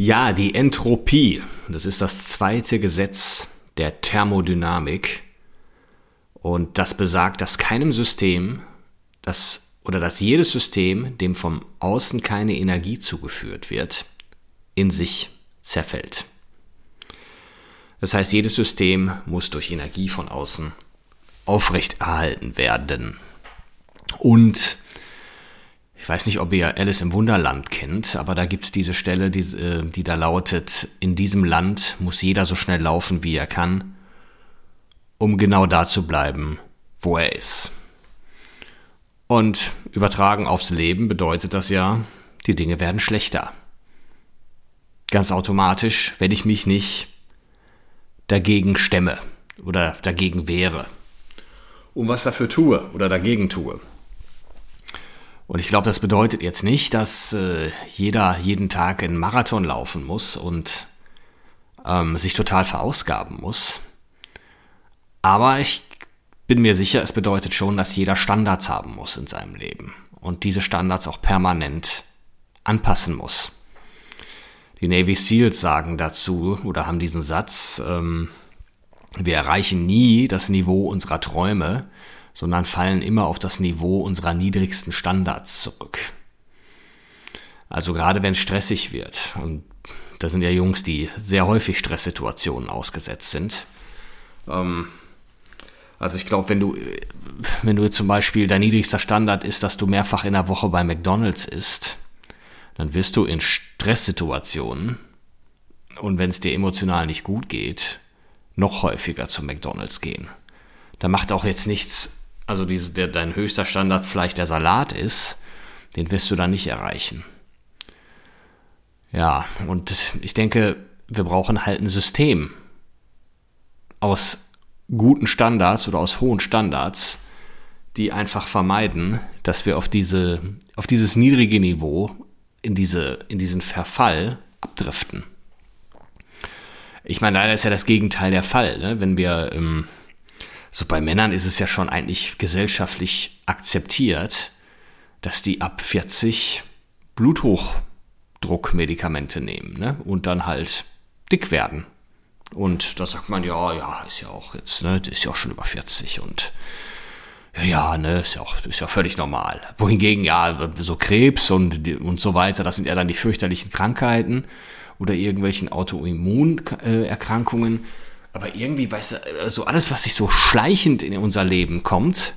Ja, die Entropie, das ist das zweite Gesetz der Thermodynamik. Und das besagt, dass keinem System, das oder dass jedes System, dem vom Außen keine Energie zugeführt wird, in sich zerfällt. Das heißt, jedes System muss durch Energie von außen aufrechterhalten werden. Und ich weiß nicht, ob ihr Alice im Wunderland kennt, aber da gibt es diese Stelle, die, äh, die da lautet, in diesem Land muss jeder so schnell laufen, wie er kann, um genau da zu bleiben, wo er ist. Und übertragen aufs Leben bedeutet das ja, die Dinge werden schlechter. Ganz automatisch, wenn ich mich nicht dagegen stemme oder dagegen wehre. Und was dafür tue oder dagegen tue. Und ich glaube, das bedeutet jetzt nicht, dass äh, jeder jeden Tag einen Marathon laufen muss und ähm, sich total verausgaben muss. Aber ich bin mir sicher, es bedeutet schon, dass jeder Standards haben muss in seinem Leben und diese Standards auch permanent anpassen muss. Die Navy SEALs sagen dazu oder haben diesen Satz, ähm, wir erreichen nie das Niveau unserer Träume, sondern fallen immer auf das Niveau unserer niedrigsten Standards zurück. Also gerade wenn es stressig wird, und da sind ja Jungs, die sehr häufig Stresssituationen ausgesetzt sind. Ähm, also ich glaube, wenn du, wenn du zum Beispiel dein niedrigster Standard ist, dass du mehrfach in der Woche bei McDonalds isst, dann wirst du in Stresssituationen und wenn es dir emotional nicht gut geht, noch häufiger zu McDonalds gehen. Da macht auch jetzt nichts also diese, der, dein höchster Standard vielleicht der Salat ist, den wirst du dann nicht erreichen. Ja, und ich denke, wir brauchen halt ein System aus guten Standards oder aus hohen Standards, die einfach vermeiden, dass wir auf diese, auf dieses niedrige Niveau, in diese, in diesen Verfall abdriften. Ich meine, leider ist ja das Gegenteil der Fall, ne? wenn wir ähm, so bei Männern ist es ja schon eigentlich gesellschaftlich akzeptiert, dass die ab 40 Bluthochdruckmedikamente nehmen ne? und dann halt dick werden. Und da sagt man, ja, ja, ist ja auch jetzt, ne, ist ja auch schon über 40 und ja, ja, ne, ist ja auch, ist ja völlig normal. Wohingegen, ja, so Krebs und, und so weiter, das sind ja dann die fürchterlichen Krankheiten oder irgendwelchen Autoimmunerkrankungen. Äh, aber irgendwie, weißt du, so also alles, was sich so schleichend in unser Leben kommt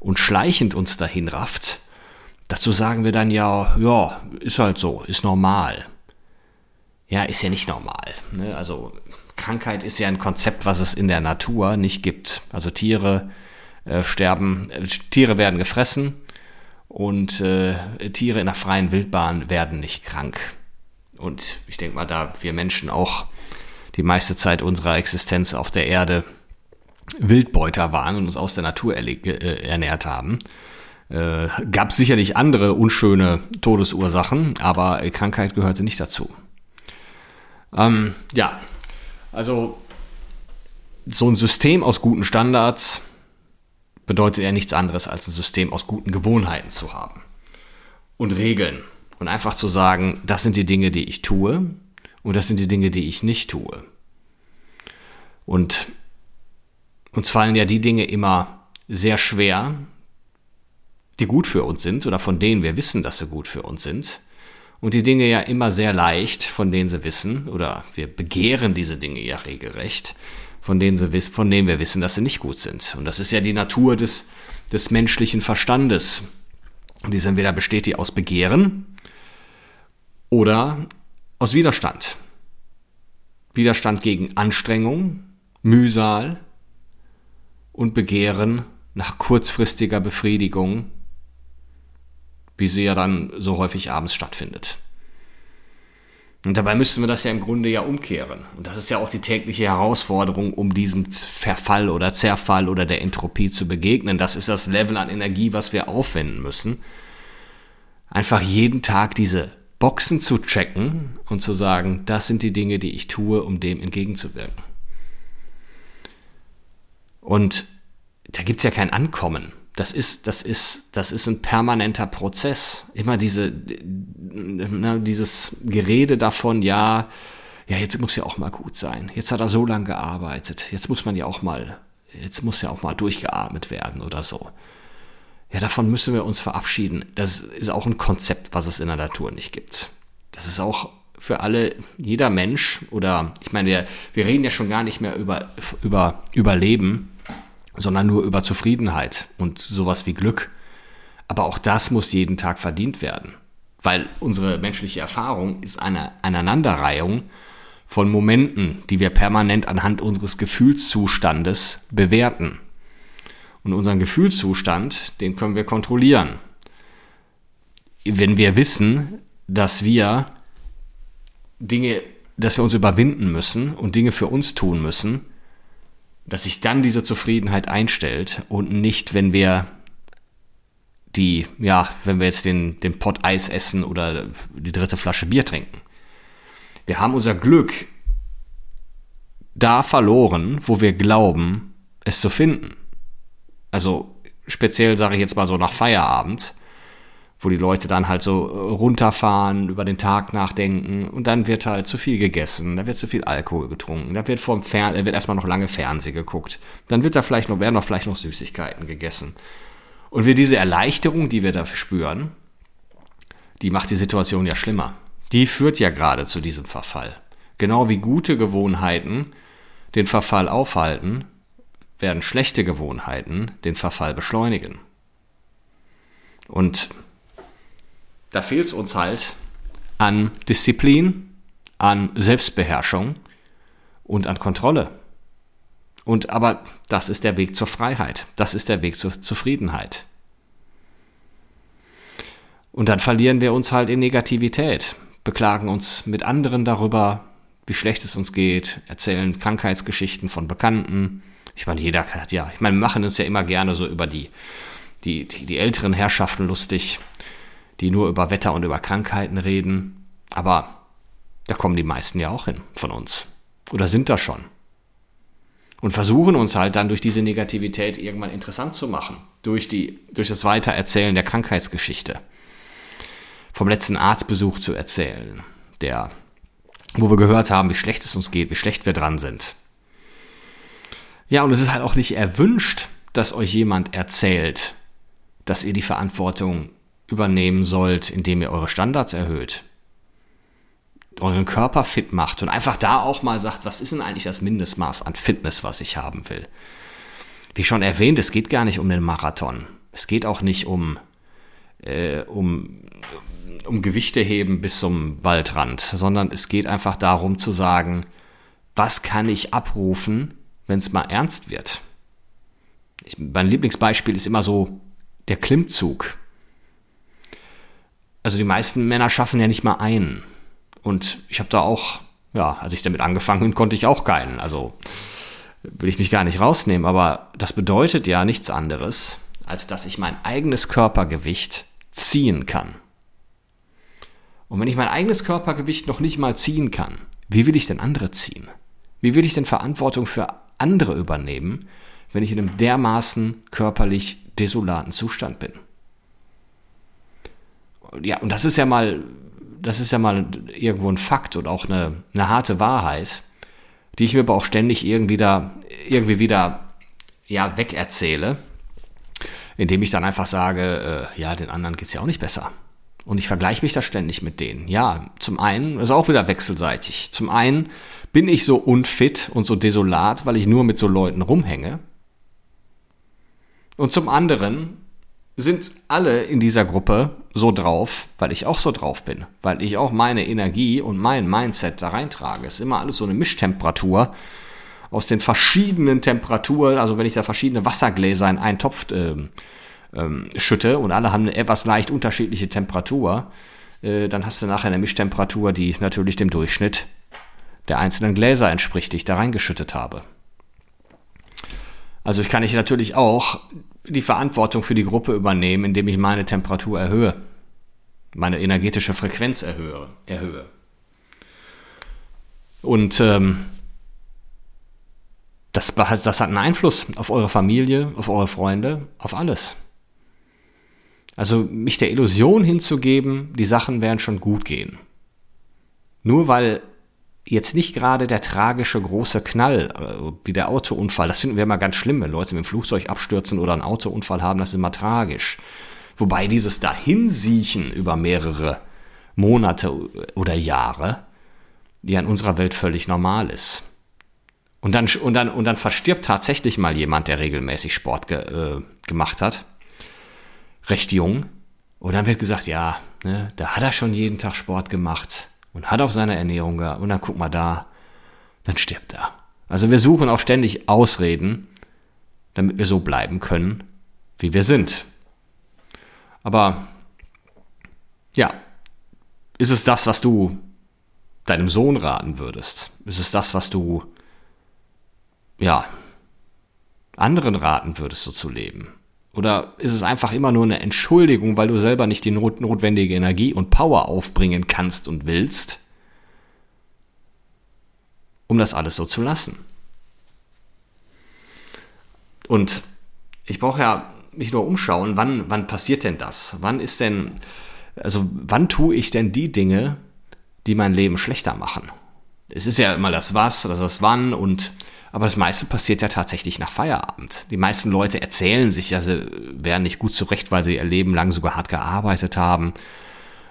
und schleichend uns dahin rafft, dazu sagen wir dann ja, ja, ist halt so, ist normal. Ja, ist ja nicht normal. Ne? Also Krankheit ist ja ein Konzept, was es in der Natur nicht gibt. Also Tiere äh, sterben, äh, Tiere werden gefressen und äh, Tiere in der freien Wildbahn werden nicht krank. Und ich denke mal, da wir Menschen auch die meiste Zeit unserer Existenz auf der Erde Wildbeuter waren und uns aus der Natur äh, ernährt haben. Äh, gab sicherlich andere unschöne Todesursachen, aber Krankheit gehörte nicht dazu. Ähm, ja, also so ein System aus guten Standards bedeutet ja nichts anderes als ein System aus guten Gewohnheiten zu haben und Regeln und einfach zu sagen, das sind die Dinge, die ich tue und das sind die Dinge, die ich nicht tue. Und uns fallen ja die Dinge immer sehr schwer, die gut für uns sind oder von denen wir wissen, dass sie gut für uns sind. Und die Dinge ja immer sehr leicht, von denen sie wissen, oder wir begehren diese Dinge ja regelrecht, von denen, sie, von denen wir wissen, dass sie nicht gut sind. Und das ist ja die Natur des, des menschlichen Verstandes. Und die entweder besteht die aus Begehren oder aus Widerstand. Widerstand gegen Anstrengung, Mühsal und Begehren nach kurzfristiger Befriedigung, wie sie ja dann so häufig abends stattfindet. Und dabei müssten wir das ja im Grunde ja umkehren. Und das ist ja auch die tägliche Herausforderung, um diesem Verfall oder Zerfall oder der Entropie zu begegnen. Das ist das Level an Energie, was wir aufwenden müssen. Einfach jeden Tag diese Boxen zu checken und zu sagen, das sind die Dinge, die ich tue, um dem entgegenzuwirken. Und da gibt es ja kein Ankommen das ist, das ist, das ist ein permanenter Prozess. Immer diese, na, dieses Gerede davon, ja, ja, jetzt muss ja auch mal gut sein. Jetzt hat er so lange gearbeitet. Jetzt muss man ja auch mal, jetzt muss ja auch mal durchgeatmet werden oder so. Ja, davon müssen wir uns verabschieden. Das ist auch ein Konzept, was es in der Natur nicht gibt. Das ist auch für alle, jeder Mensch oder ich meine, wir, wir reden ja schon gar nicht mehr über, über Überleben, sondern nur über Zufriedenheit und sowas wie Glück. Aber auch das muss jeden Tag verdient werden, weil unsere menschliche Erfahrung ist eine Aneinanderreihung von Momenten, die wir permanent anhand unseres Gefühlszustandes bewerten. Und unseren Gefühlszustand, den können wir kontrollieren. Wenn wir wissen, dass wir Dinge, dass wir uns überwinden müssen und Dinge für uns tun müssen, dass sich dann diese Zufriedenheit einstellt und nicht, wenn wir die, ja, wenn wir jetzt den, den Pott Eis essen oder die dritte Flasche Bier trinken. Wir haben unser Glück da verloren, wo wir glauben, es zu finden. Also speziell sage ich jetzt mal so nach Feierabend, wo die Leute dann halt so runterfahren, über den Tag nachdenken und dann wird halt zu viel gegessen, da wird zu viel Alkohol getrunken, da wird vom Fern da wird erstmal noch lange Fernsehen geguckt, dann wird da vielleicht noch, werden noch vielleicht noch Süßigkeiten gegessen. Und wir diese Erleichterung, die wir dafür spüren, die macht die Situation ja schlimmer. Die führt ja gerade zu diesem Verfall. Genau wie gute Gewohnheiten den Verfall aufhalten, werden schlechte Gewohnheiten den Verfall beschleunigen. Und da fehlt es uns halt an Disziplin, an Selbstbeherrschung und an Kontrolle. Und aber das ist der Weg zur Freiheit. Das ist der Weg zur Zufriedenheit. Und dann verlieren wir uns halt in Negativität, beklagen uns mit anderen darüber, wie schlecht es uns geht, erzählen Krankheitsgeschichten von Bekannten. Ich meine, jeder hat ja, ich meine, wir machen uns ja immer gerne so über die, die, die, die älteren Herrschaften lustig die nur über Wetter und über Krankheiten reden. Aber da kommen die meisten ja auch hin von uns. Oder sind da schon. Und versuchen uns halt dann durch diese Negativität irgendwann interessant zu machen. Durch, die, durch das Weitererzählen der Krankheitsgeschichte. Vom letzten Arztbesuch zu erzählen. Der, wo wir gehört haben, wie schlecht es uns geht, wie schlecht wir dran sind. Ja, und es ist halt auch nicht erwünscht, dass euch jemand erzählt, dass ihr die Verantwortung übernehmen sollt, indem ihr eure Standards erhöht, euren Körper fit macht und einfach da auch mal sagt, was ist denn eigentlich das Mindestmaß an Fitness, was ich haben will. Wie schon erwähnt, es geht gar nicht um den Marathon. Es geht auch nicht um, äh, um, um Gewichte heben bis zum Waldrand, sondern es geht einfach darum zu sagen, was kann ich abrufen, wenn es mal ernst wird. Ich, mein Lieblingsbeispiel ist immer so der Klimmzug also die meisten Männer schaffen ja nicht mal einen. Und ich habe da auch, ja, als ich damit angefangen bin, konnte ich auch keinen. Also will ich mich gar nicht rausnehmen, aber das bedeutet ja nichts anderes, als dass ich mein eigenes Körpergewicht ziehen kann. Und wenn ich mein eigenes Körpergewicht noch nicht mal ziehen kann, wie will ich denn andere ziehen? Wie will ich denn Verantwortung für andere übernehmen, wenn ich in einem dermaßen körperlich desolaten Zustand bin? ja, und das ist ja mal, das ist ja mal irgendwo ein Fakt und auch eine, eine harte Wahrheit, die ich mir aber auch ständig irgendwie da, irgendwie wieder, ja, wegerzähle, indem ich dann einfach sage, äh, ja, den anderen geht es ja auch nicht besser. Und ich vergleiche mich da ständig mit denen. Ja, zum einen ist auch wieder wechselseitig. Zum einen bin ich so unfit und so desolat, weil ich nur mit so Leuten rumhänge. Und zum anderen sind alle in dieser Gruppe so drauf, weil ich auch so drauf bin, weil ich auch meine Energie und mein Mindset da reintrage. Es ist immer alles so eine Mischtemperatur aus den verschiedenen Temperaturen, also wenn ich da verschiedene Wassergläser in einen Topf äh, ähm, schütte und alle haben eine etwas leicht unterschiedliche Temperatur, äh, dann hast du nachher eine Mischtemperatur, die natürlich dem Durchschnitt der einzelnen Gläser entspricht, die ich da reingeschüttet habe. Also ich kann ich natürlich auch die Verantwortung für die Gruppe übernehmen, indem ich meine Temperatur erhöhe, meine energetische Frequenz erhöhe. erhöhe. Und ähm, das, das hat einen Einfluss auf eure Familie, auf eure Freunde, auf alles. Also mich der Illusion hinzugeben, die Sachen werden schon gut gehen. Nur weil jetzt nicht gerade der tragische große Knall, äh, wie der Autounfall, das finden wir immer ganz schlimm, wenn Leute mit dem Flugzeug abstürzen oder einen Autounfall haben, das ist immer tragisch. Wobei dieses Dahinsiechen über mehrere Monate oder Jahre, ja in unserer Welt völlig normal ist. Und dann, und dann, und dann verstirbt tatsächlich mal jemand, der regelmäßig Sport ge, äh, gemacht hat. Recht jung. Und dann wird gesagt, ja, ne, da hat er schon jeden Tag Sport gemacht und hat auf seine Ernährung gehabt. Und dann guck mal da, dann stirbt er. Also wir suchen auch ständig Ausreden, damit wir so bleiben können, wie wir sind. Aber ja, ist es das, was du deinem Sohn raten würdest? Ist es das, was du ja, anderen raten würdest, so zu leben? Oder ist es einfach immer nur eine Entschuldigung, weil du selber nicht die not notwendige Energie und Power aufbringen kannst und willst, um das alles so zu lassen? Und ich brauche ja mich nur umschauen, wann, wann passiert denn das? Wann ist denn, also wann tue ich denn die Dinge, die mein Leben schlechter machen? Es ist ja immer das Was, das das Wann und aber das meiste passiert ja tatsächlich nach Feierabend. Die meisten Leute erzählen sich ja, sie wären nicht gut zurecht, weil sie ihr Leben lang sogar hart gearbeitet haben.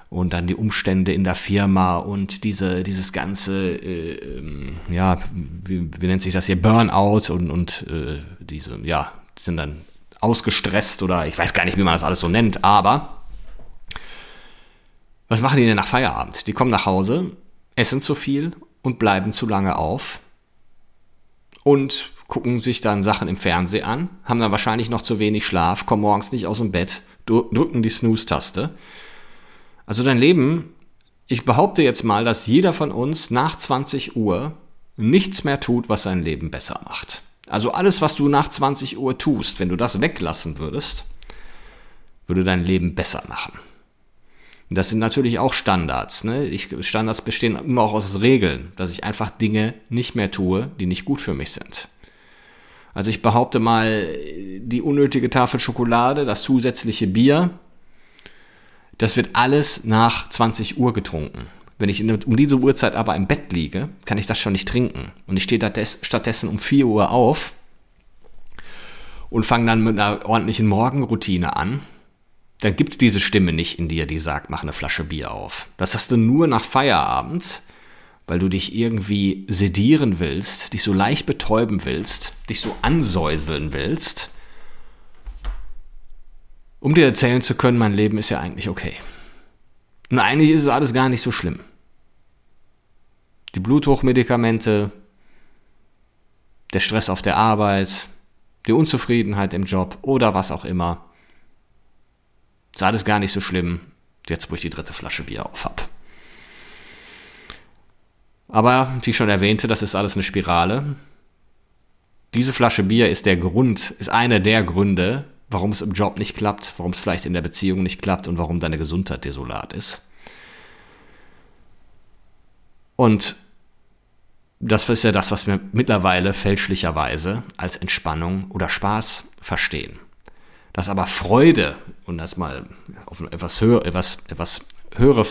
Und dann die Umstände in der Firma und diese, dieses ganze, äh, ähm, ja, wie, wie, nennt sich das hier, Burnout und, und äh, diese, ja, sind dann ausgestresst oder ich weiß gar nicht, wie man das alles so nennt, aber was machen die denn nach Feierabend? Die kommen nach Hause, essen zu viel und bleiben zu lange auf und gucken sich dann Sachen im Fernsehen an, haben dann wahrscheinlich noch zu wenig Schlaf, kommen morgens nicht aus dem Bett, drücken die Snooze-Taste. Also dein Leben, ich behaupte jetzt mal, dass jeder von uns nach 20 Uhr nichts mehr tut, was sein Leben besser macht. Also alles, was du nach 20 Uhr tust, wenn du das weglassen würdest, würde dein Leben besser machen. Das sind natürlich auch Standards. Ne? Ich, Standards bestehen immer auch aus Regeln, dass ich einfach Dinge nicht mehr tue, die nicht gut für mich sind. Also ich behaupte mal, die unnötige Tafel Schokolade, das zusätzliche Bier, das wird alles nach 20 Uhr getrunken. Wenn ich um diese Uhrzeit aber im Bett liege, kann ich das schon nicht trinken. Und ich stehe stattdessen um 4 Uhr auf und fange dann mit einer ordentlichen Morgenroutine an dann gibt es diese Stimme nicht in dir, die sagt, mach eine Flasche Bier auf. Das hast du nur nach Feierabend, weil du dich irgendwie sedieren willst, dich so leicht betäuben willst, dich so ansäuseln willst, um dir erzählen zu können, mein Leben ist ja eigentlich okay. Und eigentlich ist es alles gar nicht so schlimm. Die Bluthochdmedikamente, der Stress auf der Arbeit, die Unzufriedenheit im Job oder was auch immer ist alles gar nicht so schlimm, jetzt wo ich die dritte Flasche Bier auf habe. Aber wie ich schon erwähnte, das ist alles eine Spirale. Diese Flasche Bier ist der Grund, ist einer der Gründe, warum es im Job nicht klappt, warum es vielleicht in der Beziehung nicht klappt und warum deine Gesundheit desolat ist. Und das ist ja das, was wir mittlerweile fälschlicherweise als Entspannung oder Spaß verstehen dass aber Freude, und das mal auf etwas höher, etwas, etwas höhere,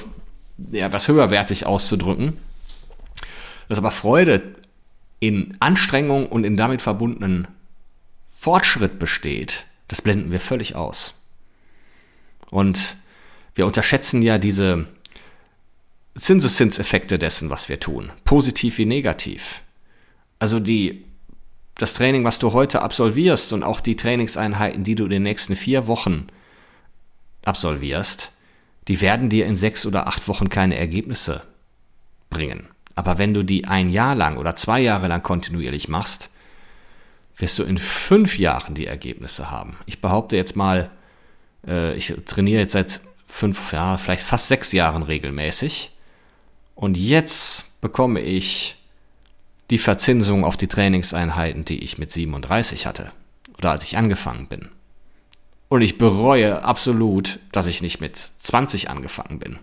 ja, etwas höherwertig auszudrücken, dass aber Freude in Anstrengung und in damit verbundenen Fortschritt besteht, das blenden wir völlig aus. Und wir unterschätzen ja diese Zinseszinseffekte dessen, was wir tun, positiv wie negativ. Also die das Training, was du heute absolvierst und auch die Trainingseinheiten, die du in den nächsten vier Wochen absolvierst, die werden dir in sechs oder acht Wochen keine Ergebnisse bringen. Aber wenn du die ein Jahr lang oder zwei Jahre lang kontinuierlich machst, wirst du in fünf Jahren die Ergebnisse haben. Ich behaupte jetzt mal, äh, ich trainiere jetzt seit fünf, ja, vielleicht fast sechs Jahren regelmäßig. Und jetzt bekomme ich die Verzinsung auf die Trainingseinheiten, die ich mit 37 hatte oder als ich angefangen bin. Und ich bereue absolut, dass ich nicht mit 20 angefangen bin.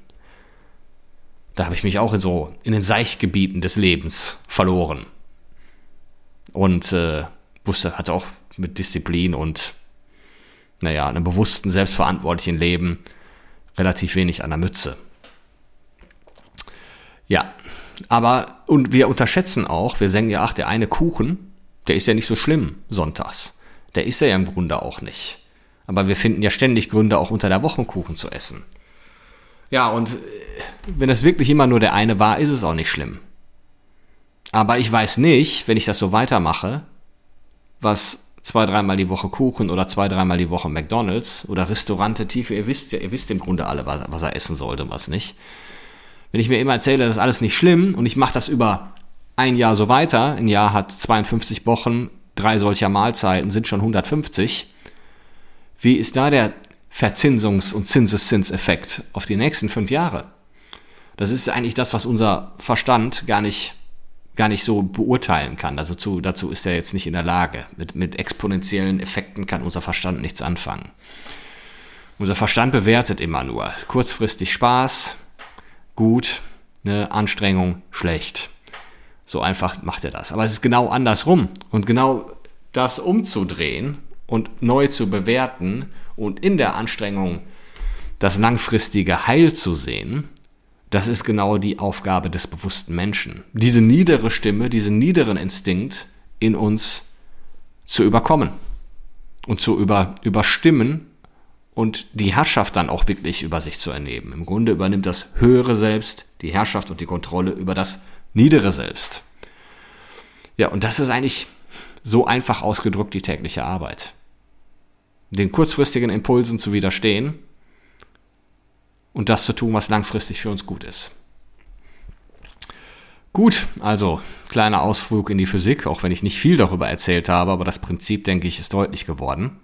Da habe ich mich auch in so in den Seichgebieten des Lebens verloren. Und äh, wusste, hatte auch mit Disziplin und naja, einem bewussten, selbstverantwortlichen Leben relativ wenig an der Mütze. Ja, aber, und wir unterschätzen auch, wir sagen ja, ach, der eine Kuchen, der ist ja nicht so schlimm sonntags. Der ist ja im Grunde auch nicht. Aber wir finden ja ständig Gründe, auch unter der Woche Kuchen zu essen. Ja, und äh, wenn es wirklich immer nur der eine war, ist es auch nicht schlimm. Aber ich weiß nicht, wenn ich das so weitermache, was zwei, dreimal die Woche Kuchen oder zwei, dreimal die Woche McDonalds oder Restaurante Tiefe, ihr wisst ja, ihr wisst im Grunde alle, was, was er essen sollte und was nicht. Wenn ich mir immer erzähle, das ist alles nicht schlimm und ich mache das über ein Jahr so weiter, ein Jahr hat 52 Wochen, drei solcher Mahlzeiten sind schon 150, wie ist da der Verzinsungs- und Zinseszinseffekt auf die nächsten fünf Jahre? Das ist eigentlich das, was unser Verstand gar nicht gar nicht so beurteilen kann. Also zu, dazu ist er jetzt nicht in der Lage. Mit, mit exponentiellen Effekten kann unser Verstand nichts anfangen. Unser Verstand bewertet immer nur. Kurzfristig Spaß, gut, ne, Anstrengung, schlecht. So einfach macht er das. Aber es ist genau andersrum. Und genau das umzudrehen und neu zu bewerten und in der Anstrengung das langfristige Heil zu sehen, das ist genau die Aufgabe des bewussten Menschen. Diese niedere Stimme, diesen niederen Instinkt in uns zu überkommen und zu über, überstimmen und die Herrschaft dann auch wirklich über sich zu ernehmen. Im Grunde übernimmt das höhere Selbst die Herrschaft und die Kontrolle über das niedere Selbst. Ja, und das ist eigentlich so einfach ausgedrückt die tägliche Arbeit. Den kurzfristigen Impulsen zu widerstehen und das zu tun, was langfristig für uns gut ist. Gut, also kleiner Ausflug in die Physik, auch wenn ich nicht viel darüber erzählt habe, aber das Prinzip, denke ich, ist deutlich geworden.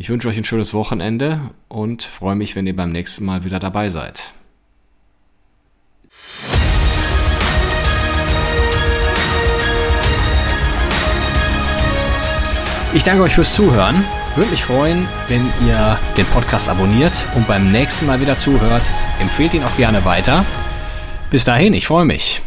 Ich wünsche euch ein schönes Wochenende und freue mich, wenn ihr beim nächsten Mal wieder dabei seid. Ich danke euch fürs Zuhören. Würde mich freuen, wenn ihr den Podcast abonniert und beim nächsten Mal wieder zuhört. Empfehlt ihn auch gerne weiter. Bis dahin, ich freue mich.